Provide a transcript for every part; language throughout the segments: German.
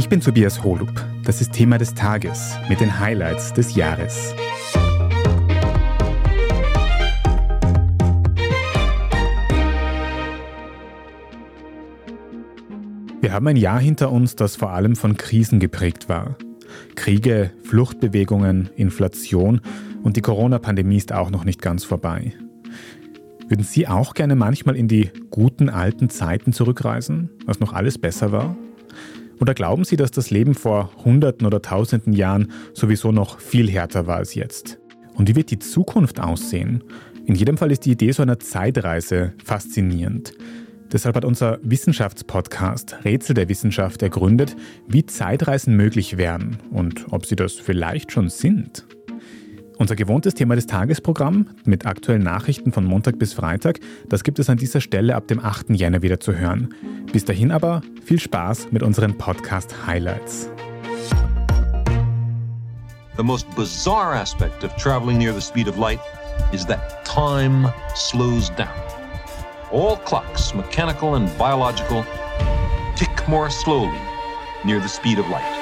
Ich bin Tobias Holub. Das ist Thema des Tages mit den Highlights des Jahres. Wir haben ein Jahr hinter uns, das vor allem von Krisen geprägt war. Kriege, Fluchtbewegungen, Inflation und die Corona-Pandemie ist auch noch nicht ganz vorbei. Würden Sie auch gerne manchmal in die guten alten Zeiten zurückreisen, als noch alles besser war? Oder glauben Sie, dass das Leben vor Hunderten oder Tausenden Jahren sowieso noch viel härter war als jetzt? Und wie wird die Zukunft aussehen? In jedem Fall ist die Idee so einer Zeitreise faszinierend. Deshalb hat unser Wissenschaftspodcast Rätsel der Wissenschaft ergründet, wie Zeitreisen möglich wären und ob sie das vielleicht schon sind. Unser gewohntes Thema des Tagesprogramm mit aktuellen Nachrichten von Montag bis Freitag, das gibt es an dieser Stelle ab dem 8. Jänner wieder zu hören. Bis dahin aber viel Spaß mit unseren Podcast Highlights. The most bizarre aspect of traveling near the speed of light is that time slows down. All clocks, mechanical and biological, tick more slowly near the speed of light.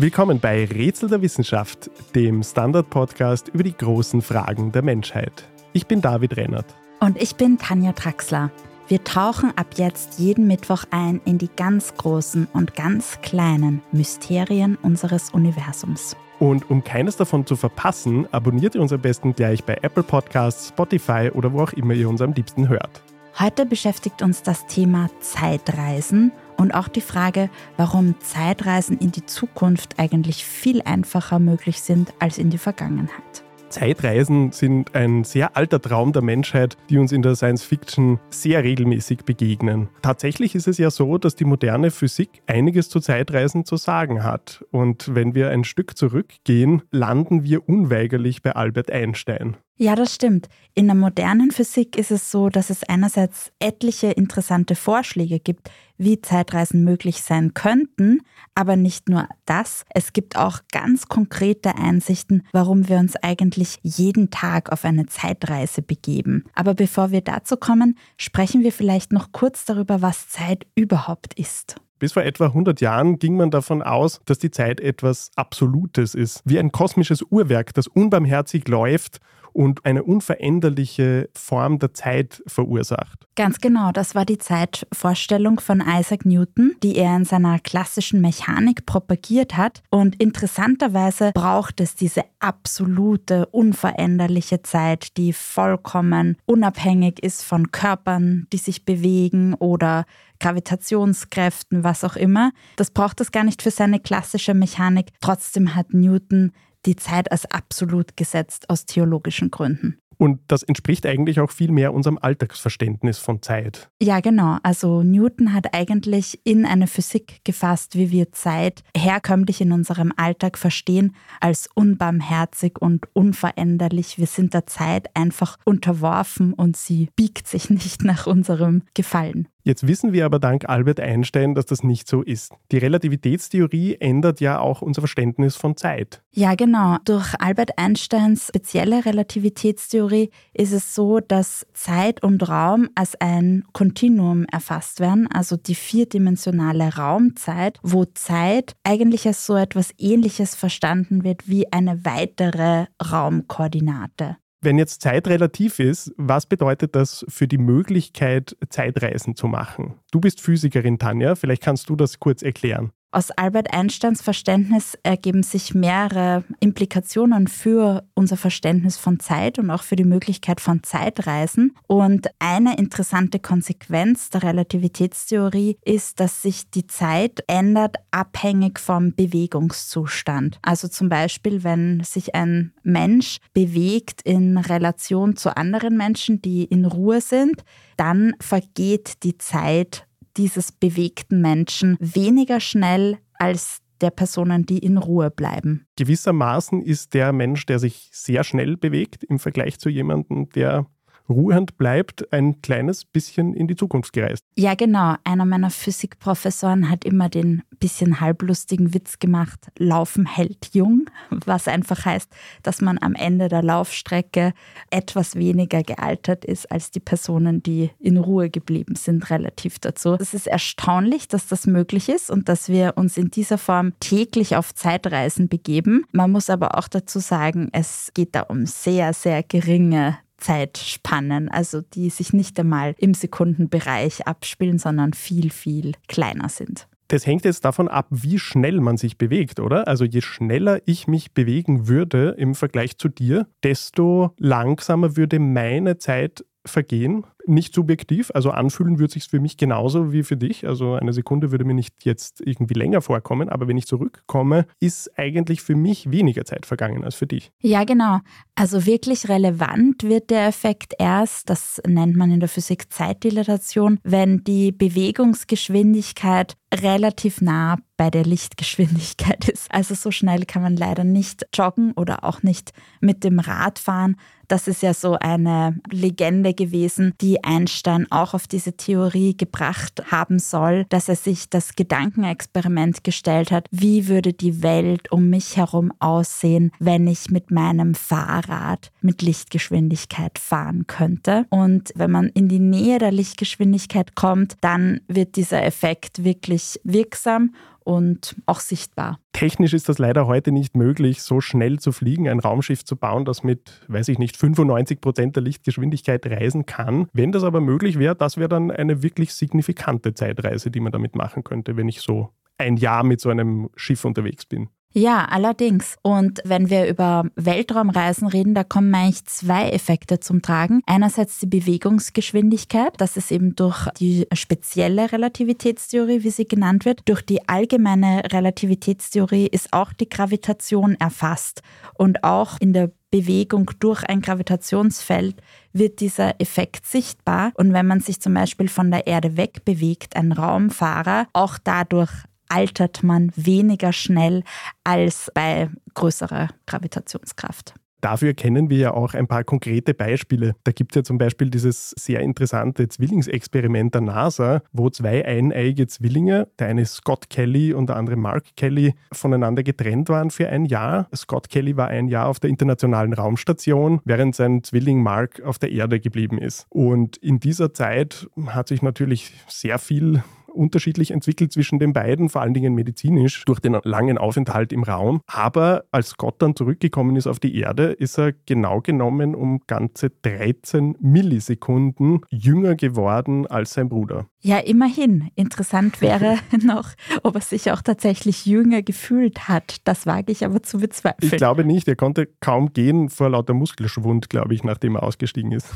Willkommen bei Rätsel der Wissenschaft, dem Standard-Podcast über die großen Fragen der Menschheit. Ich bin David Rennert. Und ich bin Tanja Traxler. Wir tauchen ab jetzt jeden Mittwoch ein in die ganz großen und ganz kleinen Mysterien unseres Universums. Und um keines davon zu verpassen, abonniert ihr uns am besten gleich bei Apple Podcasts, Spotify oder wo auch immer ihr uns am liebsten hört. Heute beschäftigt uns das Thema Zeitreisen und auch die Frage, warum Zeitreisen in die Zukunft eigentlich viel einfacher möglich sind als in die Vergangenheit. Zeitreisen sind ein sehr alter Traum der Menschheit, die uns in der Science Fiction sehr regelmäßig begegnen. Tatsächlich ist es ja so, dass die moderne Physik einiges zu Zeitreisen zu sagen hat. Und wenn wir ein Stück zurückgehen, landen wir unweigerlich bei Albert Einstein. Ja, das stimmt. In der modernen Physik ist es so, dass es einerseits etliche interessante Vorschläge gibt, wie Zeitreisen möglich sein könnten, aber nicht nur das, es gibt auch ganz konkrete Einsichten, warum wir uns eigentlich jeden Tag auf eine Zeitreise begeben. Aber bevor wir dazu kommen, sprechen wir vielleicht noch kurz darüber, was Zeit überhaupt ist. Bis vor etwa 100 Jahren ging man davon aus, dass die Zeit etwas Absolutes ist, wie ein kosmisches Uhrwerk, das unbarmherzig läuft und eine unveränderliche Form der Zeit verursacht. Ganz genau, das war die Zeitvorstellung von Isaac Newton, die er in seiner klassischen Mechanik propagiert hat. Und interessanterweise braucht es diese absolute, unveränderliche Zeit, die vollkommen unabhängig ist von Körpern, die sich bewegen oder Gravitationskräften, was auch immer. Das braucht es gar nicht für seine klassische Mechanik. Trotzdem hat Newton die Zeit als absolut gesetzt aus theologischen Gründen. Und das entspricht eigentlich auch viel mehr unserem Alltagsverständnis von Zeit. Ja, genau. Also Newton hat eigentlich in eine Physik gefasst, wie wir Zeit herkömmlich in unserem Alltag verstehen, als unbarmherzig und unveränderlich. Wir sind der Zeit einfach unterworfen und sie biegt sich nicht nach unserem Gefallen. Jetzt wissen wir aber dank Albert Einstein, dass das nicht so ist. Die Relativitätstheorie ändert ja auch unser Verständnis von Zeit. Ja, genau. Durch Albert Einsteins spezielle Relativitätstheorie ist es so, dass Zeit und Raum als ein Kontinuum erfasst werden, also die vierdimensionale Raumzeit, wo Zeit eigentlich als so etwas Ähnliches verstanden wird wie eine weitere Raumkoordinate. Wenn jetzt Zeit relativ ist, was bedeutet das für die Möglichkeit, Zeitreisen zu machen? Du bist Physikerin, Tanja, vielleicht kannst du das kurz erklären. Aus Albert Einsteins Verständnis ergeben sich mehrere Implikationen für unser Verständnis von Zeit und auch für die Möglichkeit von Zeitreisen. Und eine interessante Konsequenz der Relativitätstheorie ist, dass sich die Zeit ändert abhängig vom Bewegungszustand. Also zum Beispiel, wenn sich ein Mensch bewegt in Relation zu anderen Menschen, die in Ruhe sind, dann vergeht die Zeit dieses bewegten Menschen weniger schnell als der Personen, die in Ruhe bleiben. Gewissermaßen ist der Mensch, der sich sehr schnell bewegt, im Vergleich zu jemandem, der Ruhand bleibt, ein kleines bisschen in die Zukunft gereist. Ja, genau. Einer meiner Physikprofessoren hat immer den bisschen halblustigen Witz gemacht, Laufen hält jung, was einfach heißt, dass man am Ende der Laufstrecke etwas weniger gealtert ist als die Personen, die in Ruhe geblieben sind, relativ dazu. Es ist erstaunlich, dass das möglich ist und dass wir uns in dieser Form täglich auf Zeitreisen begeben. Man muss aber auch dazu sagen, es geht da um sehr, sehr geringe Zeitspannen, also die sich nicht einmal im Sekundenbereich abspielen, sondern viel, viel kleiner sind. Das hängt jetzt davon ab, wie schnell man sich bewegt, oder? Also je schneller ich mich bewegen würde im Vergleich zu dir, desto langsamer würde meine Zeit vergehen nicht subjektiv, also anfühlen würde sich für mich genauso wie für dich. Also eine Sekunde würde mir nicht jetzt irgendwie länger vorkommen, aber wenn ich zurückkomme, ist eigentlich für mich weniger Zeit vergangen als für dich. Ja, genau. Also wirklich relevant wird der Effekt erst, das nennt man in der Physik Zeitdilatation, wenn die Bewegungsgeschwindigkeit relativ nah bei der Lichtgeschwindigkeit ist. Also so schnell kann man leider nicht joggen oder auch nicht mit dem Rad fahren. Das ist ja so eine Legende gewesen, die Einstein auch auf diese Theorie gebracht haben soll, dass er sich das Gedankenexperiment gestellt hat, wie würde die Welt um mich herum aussehen, wenn ich mit meinem Fahrrad mit Lichtgeschwindigkeit fahren könnte. Und wenn man in die Nähe der Lichtgeschwindigkeit kommt, dann wird dieser Effekt wirklich wirksam und auch sichtbar. Technisch ist das leider heute nicht möglich, so schnell zu fliegen, ein Raumschiff zu bauen, das mit, weiß ich nicht, 95 Prozent der Lichtgeschwindigkeit reisen kann. Wenn das aber möglich wäre, das wäre dann eine wirklich signifikante Zeitreise, die man damit machen könnte, wenn ich so ein Jahr mit so einem Schiff unterwegs bin. Ja, allerdings. Und wenn wir über Weltraumreisen reden, da kommen eigentlich zwei Effekte zum Tragen. Einerseits die Bewegungsgeschwindigkeit, das ist eben durch die spezielle Relativitätstheorie, wie sie genannt wird. Durch die allgemeine Relativitätstheorie ist auch die Gravitation erfasst. Und auch in der Bewegung durch ein Gravitationsfeld wird dieser Effekt sichtbar. Und wenn man sich zum Beispiel von der Erde wegbewegt, ein Raumfahrer, auch dadurch altert man weniger schnell als bei größerer Gravitationskraft. Dafür kennen wir ja auch ein paar konkrete Beispiele. Da gibt es ja zum Beispiel dieses sehr interessante Zwillingsexperiment der NASA, wo zwei eineiige Zwillinge, der eine Scott Kelly und der andere Mark Kelly, voneinander getrennt waren für ein Jahr. Scott Kelly war ein Jahr auf der Internationalen Raumstation, während sein Zwilling Mark auf der Erde geblieben ist. Und in dieser Zeit hat sich natürlich sehr viel unterschiedlich entwickelt zwischen den beiden, vor allen Dingen medizinisch, durch den langen Aufenthalt im Raum. Aber als Gott dann zurückgekommen ist auf die Erde, ist er genau genommen um ganze 13 Millisekunden jünger geworden als sein Bruder. Ja, immerhin. Interessant wäre noch, ob er sich auch tatsächlich jünger gefühlt hat. Das wage ich aber zu bezweifeln. Ich glaube nicht. Er konnte kaum gehen vor lauter Muskelschwund, glaube ich, nachdem er ausgestiegen ist.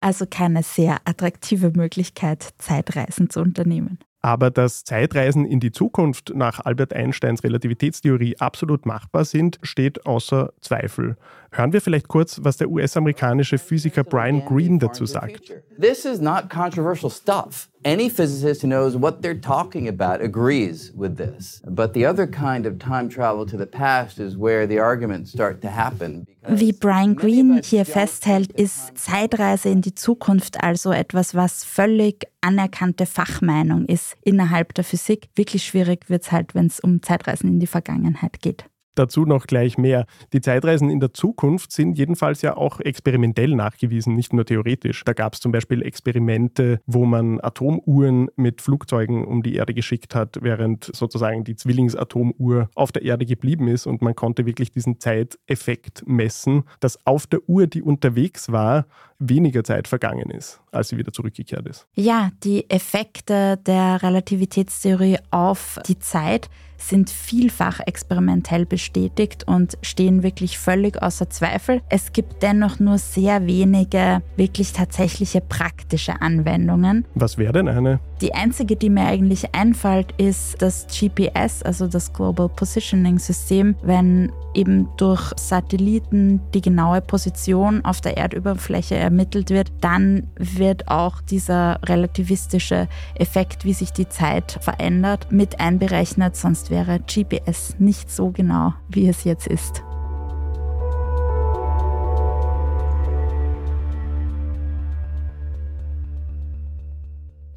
Also keine sehr attraktive Möglichkeit, Zeitreisen zu unternehmen. Aber dass Zeitreisen in die Zukunft nach Albert Einsteins Relativitätstheorie absolut machbar sind, steht außer Zweifel. Hören wir vielleicht kurz, was der US-amerikanische Physiker Brian Greene dazu sagt. This is not controversial stuff. Any physicist who knows what they're talking about agrees with this. But the other kind of time travel to the past is where the arguments start to happen. Wie Brian Greene hier festhält, ist Zeitreise in die Zukunft also etwas, was völlig anerkannte Fachmeinung ist innerhalb der Physik. Wirklich schwierig wird es halt, wenn es um Zeitreisen in die Vergangenheit geht. Dazu noch gleich mehr. Die Zeitreisen in der Zukunft sind jedenfalls ja auch experimentell nachgewiesen, nicht nur theoretisch. Da gab es zum Beispiel Experimente, wo man Atomuhren mit Flugzeugen um die Erde geschickt hat, während sozusagen die Zwillingsatomuhr auf der Erde geblieben ist und man konnte wirklich diesen Zeiteffekt messen, dass auf der Uhr, die unterwegs war, weniger Zeit vergangen ist, als sie wieder zurückgekehrt ist. Ja, die Effekte der Relativitätstheorie auf die Zeit sind vielfach experimentell bestätigt und stehen wirklich völlig außer Zweifel. Es gibt dennoch nur sehr wenige wirklich tatsächliche praktische Anwendungen. Was wäre denn eine? Die einzige, die mir eigentlich einfällt, ist das GPS, also das Global Positioning System, wenn eben durch Satelliten die genaue Position auf der Erdüberfläche ermittelt wird, dann wird auch dieser relativistische Effekt, wie sich die Zeit verändert, mit einberechnet, sonst wäre GPS nicht so genau, wie es jetzt ist.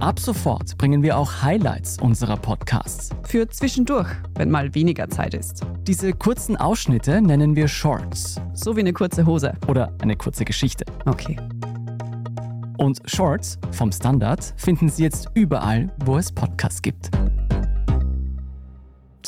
Ab sofort bringen wir auch Highlights unserer Podcasts. Für zwischendurch, wenn mal weniger Zeit ist. Diese kurzen Ausschnitte nennen wir Shorts. So wie eine kurze Hose. Oder eine kurze Geschichte. Okay. Und Shorts vom Standard finden Sie jetzt überall, wo es Podcasts gibt.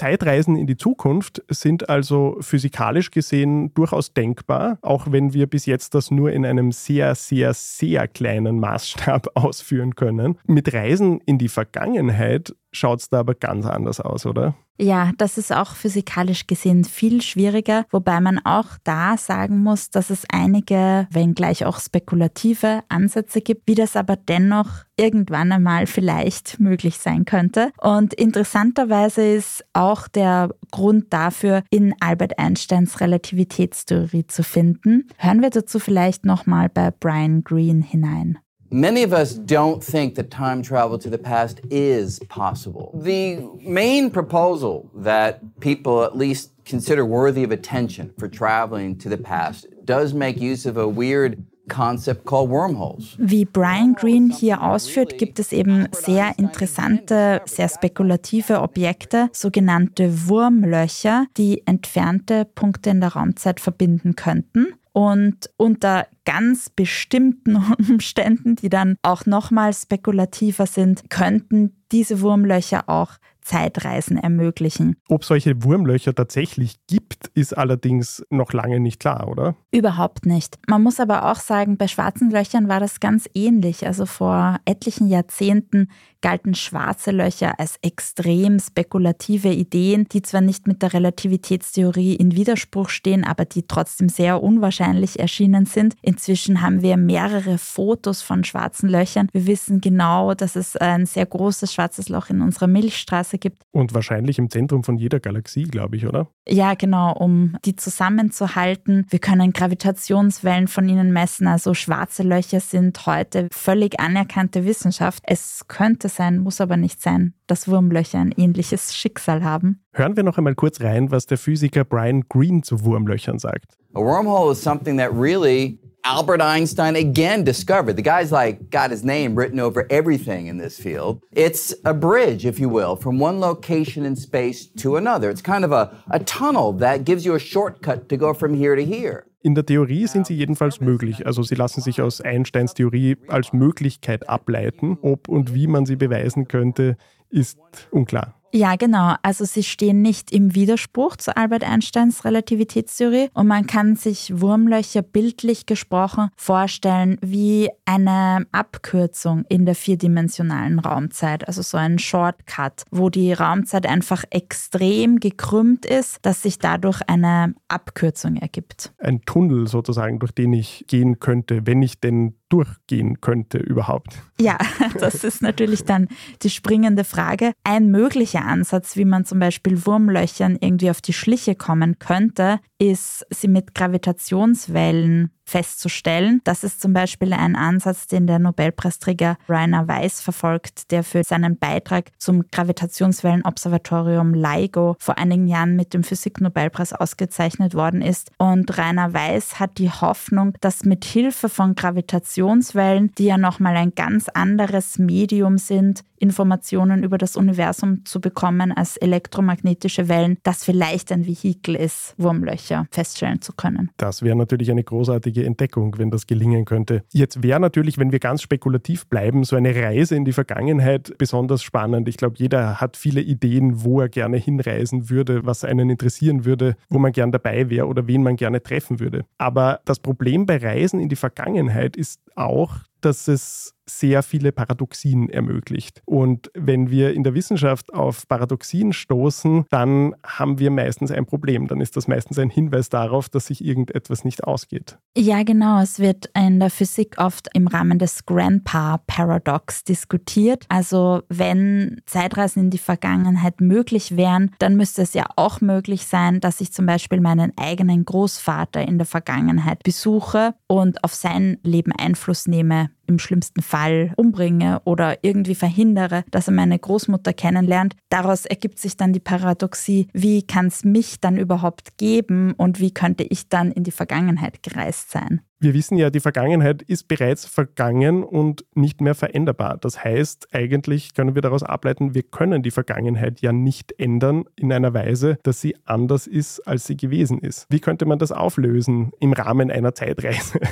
Zeitreisen in die Zukunft sind also physikalisch gesehen durchaus denkbar, auch wenn wir bis jetzt das nur in einem sehr, sehr, sehr kleinen Maßstab ausführen können. Mit Reisen in die Vergangenheit schaut es da aber ganz anders aus, oder? Ja, das ist auch physikalisch gesehen viel schwieriger, wobei man auch da sagen muss, dass es einige, wenngleich auch spekulative Ansätze gibt, wie das aber dennoch irgendwann einmal vielleicht möglich sein könnte. Und interessanterweise ist auch der Grund dafür in Albert Einsteins Relativitätstheorie zu finden. Hören wir dazu vielleicht nochmal bei Brian Greene hinein. Many of us don't think that time travel to the past is possible. The main proposal that people at least consider worthy of attention for traveling to the past does make use of a weird concept called wormholes. Wie Brian Greene hier ausführt, gibt es eben sehr interessante, sehr spekulative Objekte, sogenannte Wurmlöcher, die entfernte Punkte in der Raumzeit verbinden könnten. Und unter ganz bestimmten Umständen, die dann auch nochmal spekulativer sind, könnten diese Wurmlöcher auch Zeitreisen ermöglichen. Ob solche Wurmlöcher tatsächlich gibt, ist allerdings noch lange nicht klar, oder? Überhaupt nicht. Man muss aber auch sagen, bei schwarzen Löchern war das ganz ähnlich. Also vor etlichen Jahrzehnten galten schwarze Löcher als extrem spekulative Ideen, die zwar nicht mit der Relativitätstheorie in Widerspruch stehen, aber die trotzdem sehr unwahrscheinlich erschienen sind. Inzwischen haben wir mehrere Fotos von schwarzen Löchern. Wir wissen genau, dass es ein sehr großes schwarzes Loch in unserer Milchstraße gibt. Und wahrscheinlich im Zentrum von jeder Galaxie, glaube ich, oder? Ja, genau, um die zusammenzuhalten. Wir können Gravitationswellen von ihnen messen. Also schwarze Löcher sind heute völlig anerkannte Wissenschaft. Es könnte sein, muss aber nicht sein, dass Wurmlöcher ein ähnliches Schicksal haben. Hören wir noch einmal kurz rein, was der Physiker Brian Greene zu Wurmlöchern sagt. A wormhole is something that really Albert Einstein again discovered. The guy's like got his name written over everything in this field. It's a bridge, if you will, from one location in space to another. It's kind of a, a tunnel that gives you a shortcut to go from here to here. In der Theorie sind sie jedenfalls möglich. Also sie lassen sich aus Einsteins Theorie als Möglichkeit ableiten. Ob und wie man sie beweisen könnte, ist unklar. Ja, genau. Also sie stehen nicht im Widerspruch zu Albert Einsteins Relativitätstheorie und man kann sich Wurmlöcher bildlich gesprochen vorstellen wie eine Abkürzung in der vierdimensionalen Raumzeit, also so ein Shortcut, wo die Raumzeit einfach extrem gekrümmt ist, dass sich dadurch eine Abkürzung ergibt. Ein Tunnel sozusagen, durch den ich gehen könnte, wenn ich denn durchgehen könnte überhaupt. Ja, das ist natürlich dann die springende Frage. Ein möglicher Ansatz, wie man zum Beispiel Wurmlöchern irgendwie auf die Schliche kommen könnte, ist, sie mit Gravitationswellen festzustellen. Das ist zum Beispiel ein Ansatz, den der Nobelpreisträger Rainer Weiss verfolgt, der für seinen Beitrag zum Gravitationswellenobservatorium LIGO vor einigen Jahren mit dem Physiknobelpreis ausgezeichnet worden ist. Und Rainer Weiss hat die Hoffnung, dass mit Hilfe von Gravitationswellen, die ja nochmal ein ganz anderes Medium sind, Informationen über das Universum zu bekommen als elektromagnetische Wellen, das vielleicht ein Vehikel ist, Wurmlöcher feststellen zu können. Das wäre natürlich eine großartige Entdeckung, wenn das gelingen könnte. Jetzt wäre natürlich, wenn wir ganz spekulativ bleiben, so eine Reise in die Vergangenheit besonders spannend. Ich glaube, jeder hat viele Ideen, wo er gerne hinreisen würde, was einen interessieren würde, wo man gern dabei wäre oder wen man gerne treffen würde. Aber das Problem bei Reisen in die Vergangenheit ist auch, dass es sehr viele Paradoxien ermöglicht. Und wenn wir in der Wissenschaft auf Paradoxien stoßen, dann haben wir meistens ein Problem. Dann ist das meistens ein Hinweis darauf, dass sich irgendetwas nicht ausgeht. Ja, genau. Es wird in der Physik oft im Rahmen des Grandpa-Paradox diskutiert. Also wenn Zeitreisen in die Vergangenheit möglich wären, dann müsste es ja auch möglich sein, dass ich zum Beispiel meinen eigenen Großvater in der Vergangenheit besuche und auf sein Leben Einfluss nehme, im schlimmsten Fall umbringe oder irgendwie verhindere, dass er meine Großmutter kennenlernt. Daraus ergibt sich dann die Paradoxie, wie kann es mich dann überhaupt geben und wie könnte ich dann in die Vergangenheit gereist sein. Wir wissen ja, die Vergangenheit ist bereits vergangen und nicht mehr veränderbar. Das heißt, eigentlich können wir daraus ableiten, wir können die Vergangenheit ja nicht ändern in einer Weise, dass sie anders ist, als sie gewesen ist. Wie könnte man das auflösen im Rahmen einer Zeitreise?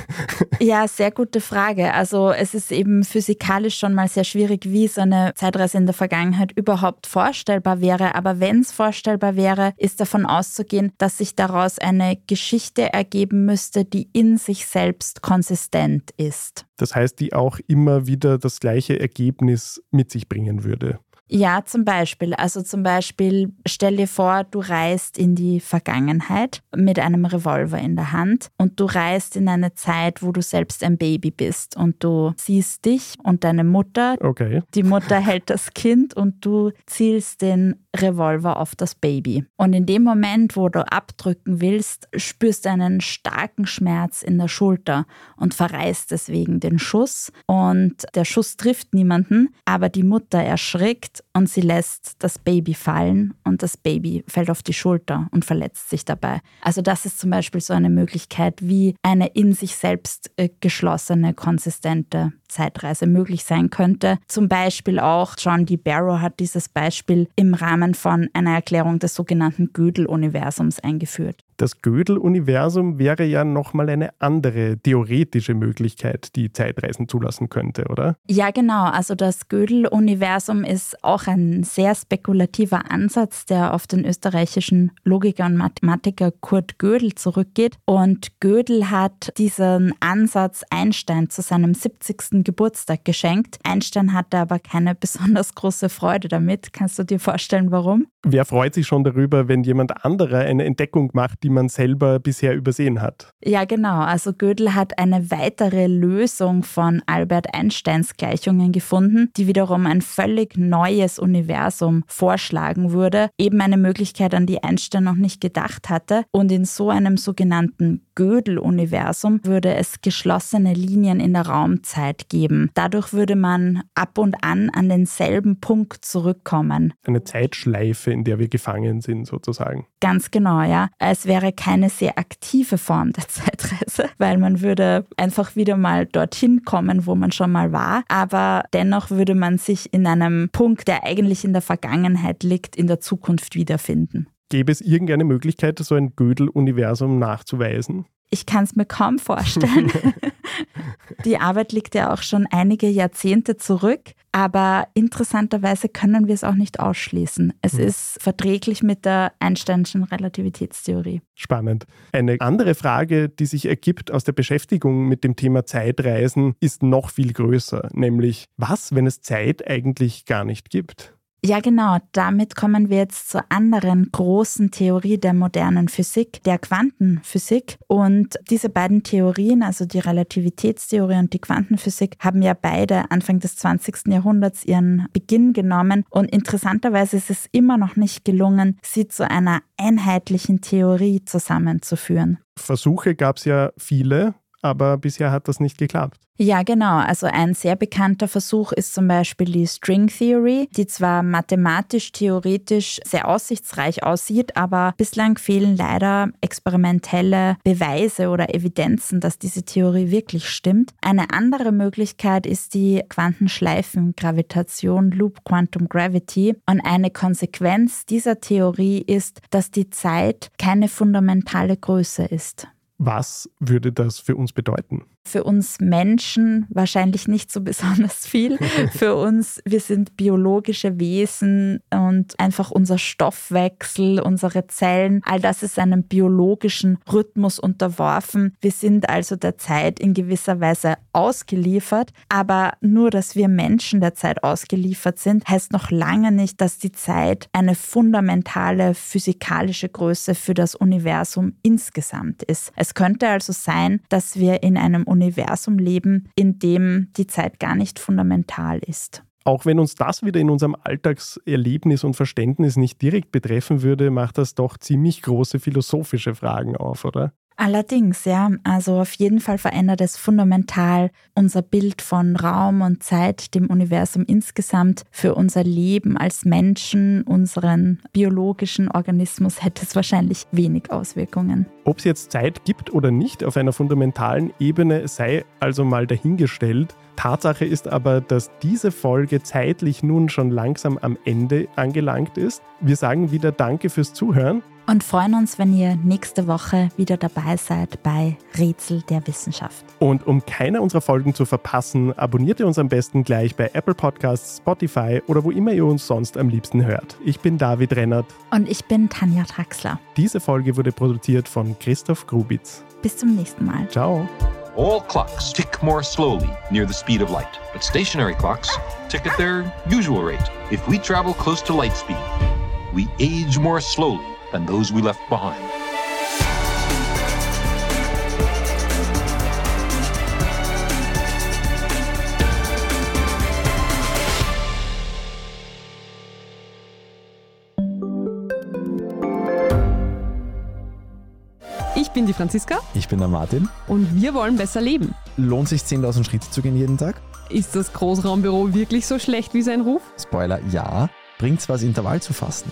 Ja, sehr gute Frage. Also es ist eben physikalisch schon mal sehr schwierig, wie so eine Zeitreise in der Vergangenheit überhaupt vorstellbar wäre. Aber wenn es vorstellbar wäre, ist davon auszugehen, dass sich daraus eine Geschichte ergeben müsste, die in sich selbst selbst konsistent ist. Das heißt, die auch immer wieder das gleiche Ergebnis mit sich bringen würde. Ja, zum Beispiel. Also zum Beispiel stell dir vor, du reist in die Vergangenheit mit einem Revolver in der Hand und du reist in eine Zeit, wo du selbst ein Baby bist und du siehst dich und deine Mutter. Okay. Die Mutter hält das Kind und du zielst den Revolver auf das Baby. Und in dem Moment, wo du abdrücken willst, spürst du einen starken Schmerz in der Schulter und verreißt deswegen den Schuss. Und der Schuss trifft niemanden, aber die Mutter erschrickt und sie lässt das Baby fallen und das Baby fällt auf die Schulter und verletzt sich dabei. Also das ist zum Beispiel so eine Möglichkeit, wie eine in sich selbst äh, geschlossene, konsistente Zeitreise möglich sein könnte. Zum Beispiel auch John D. Barrow hat dieses Beispiel im Rahmen von einer Erklärung des sogenannten Gödel-Universums eingeführt. Das Gödel-Universum wäre ja nochmal eine andere theoretische Möglichkeit, die Zeitreisen zulassen könnte, oder? Ja, genau. Also das Gödel-Universum ist auch ein sehr spekulativer Ansatz, der auf den österreichischen Logiker und Mathematiker Kurt Gödel zurückgeht. Und Gödel hat diesen Ansatz Einstein zu seinem 70. Geburtstag geschenkt. Einstein hatte aber keine besonders große Freude damit. Kannst du dir vorstellen, warum? Wer freut sich schon darüber, wenn jemand anderer eine Entdeckung macht, die die man selber bisher übersehen hat. Ja, genau. Also Gödel hat eine weitere Lösung von Albert Einsteins Gleichungen gefunden, die wiederum ein völlig neues Universum vorschlagen würde. Eben eine Möglichkeit, an die Einstein noch nicht gedacht hatte. Und in so einem sogenannten Gödel-Universum würde es geschlossene Linien in der Raumzeit geben. Dadurch würde man ab und an an denselben Punkt zurückkommen. Eine Zeitschleife, in der wir gefangen sind, sozusagen. Ganz genau, ja. Es wäre wäre keine sehr aktive Form der Zeitreise, weil man würde einfach wieder mal dorthin kommen, wo man schon mal war, aber dennoch würde man sich in einem Punkt, der eigentlich in der Vergangenheit liegt, in der Zukunft wiederfinden. Gäbe es irgendeine Möglichkeit, so ein Gödel-Universum nachzuweisen? Ich kann es mir kaum vorstellen. Die Arbeit liegt ja auch schon einige Jahrzehnte zurück, aber interessanterweise können wir es auch nicht ausschließen. Es mhm. ist verträglich mit der Einsteinschen Relativitätstheorie. Spannend. Eine andere Frage, die sich ergibt aus der Beschäftigung mit dem Thema Zeitreisen, ist noch viel größer, nämlich was, wenn es Zeit eigentlich gar nicht gibt? Ja, genau. Damit kommen wir jetzt zur anderen großen Theorie der modernen Physik, der Quantenphysik. Und diese beiden Theorien, also die Relativitätstheorie und die Quantenphysik, haben ja beide Anfang des 20. Jahrhunderts ihren Beginn genommen. Und interessanterweise ist es immer noch nicht gelungen, sie zu einer einheitlichen Theorie zusammenzuführen. Versuche gab es ja viele aber bisher hat das nicht geklappt. Ja, genau. Also ein sehr bekannter Versuch ist zum Beispiel die String Theory, die zwar mathematisch, theoretisch sehr aussichtsreich aussieht, aber bislang fehlen leider experimentelle Beweise oder Evidenzen, dass diese Theorie wirklich stimmt. Eine andere Möglichkeit ist die Quantenschleifengravitation, Loop Quantum Gravity. Und eine Konsequenz dieser Theorie ist, dass die Zeit keine fundamentale Größe ist. Was würde das für uns bedeuten? Für uns Menschen wahrscheinlich nicht so besonders viel. Für uns, wir sind biologische Wesen und einfach unser Stoffwechsel, unsere Zellen, all das ist einem biologischen Rhythmus unterworfen. Wir sind also der Zeit in gewisser Weise ausgeliefert, aber nur, dass wir Menschen der Zeit ausgeliefert sind, heißt noch lange nicht, dass die Zeit eine fundamentale physikalische Größe für das Universum insgesamt ist. Es könnte also sein, dass wir in einem Universum leben, in dem die Zeit gar nicht fundamental ist. Auch wenn uns das wieder in unserem Alltagserlebnis und Verständnis nicht direkt betreffen würde, macht das doch ziemlich große philosophische Fragen auf, oder? Allerdings, ja. Also auf jeden Fall verändert es fundamental unser Bild von Raum und Zeit, dem Universum insgesamt. Für unser Leben als Menschen, unseren biologischen Organismus hätte es wahrscheinlich wenig Auswirkungen. Ob es jetzt Zeit gibt oder nicht auf einer fundamentalen Ebene, sei also mal dahingestellt. Tatsache ist aber, dass diese Folge zeitlich nun schon langsam am Ende angelangt ist. Wir sagen wieder Danke fürs Zuhören und freuen uns, wenn ihr nächste Woche wieder dabei seid bei Rätsel der Wissenschaft. Und um keine unserer Folgen zu verpassen, abonniert ihr uns am besten gleich bei Apple Podcasts, Spotify oder wo immer ihr uns sonst am liebsten hört. Ich bin David Rennert. Und ich bin Tanja Traxler. Diese Folge wurde produziert von Christoph Grubitz. Bis zum nächsten Mal. Ciao. All clocks tick more slowly near the speed of light, but stationary clocks tick at their usual rate. If we travel close to light speed, we age more slowly than those we left behind. Ich bin die Franziska. Ich bin der Martin. Und wir wollen besser leben. Lohnt sich 10.000 Schritte zu gehen jeden Tag? Ist das Großraumbüro wirklich so schlecht wie sein Ruf? Spoiler, ja. Bringt's was, Intervall zu fassen?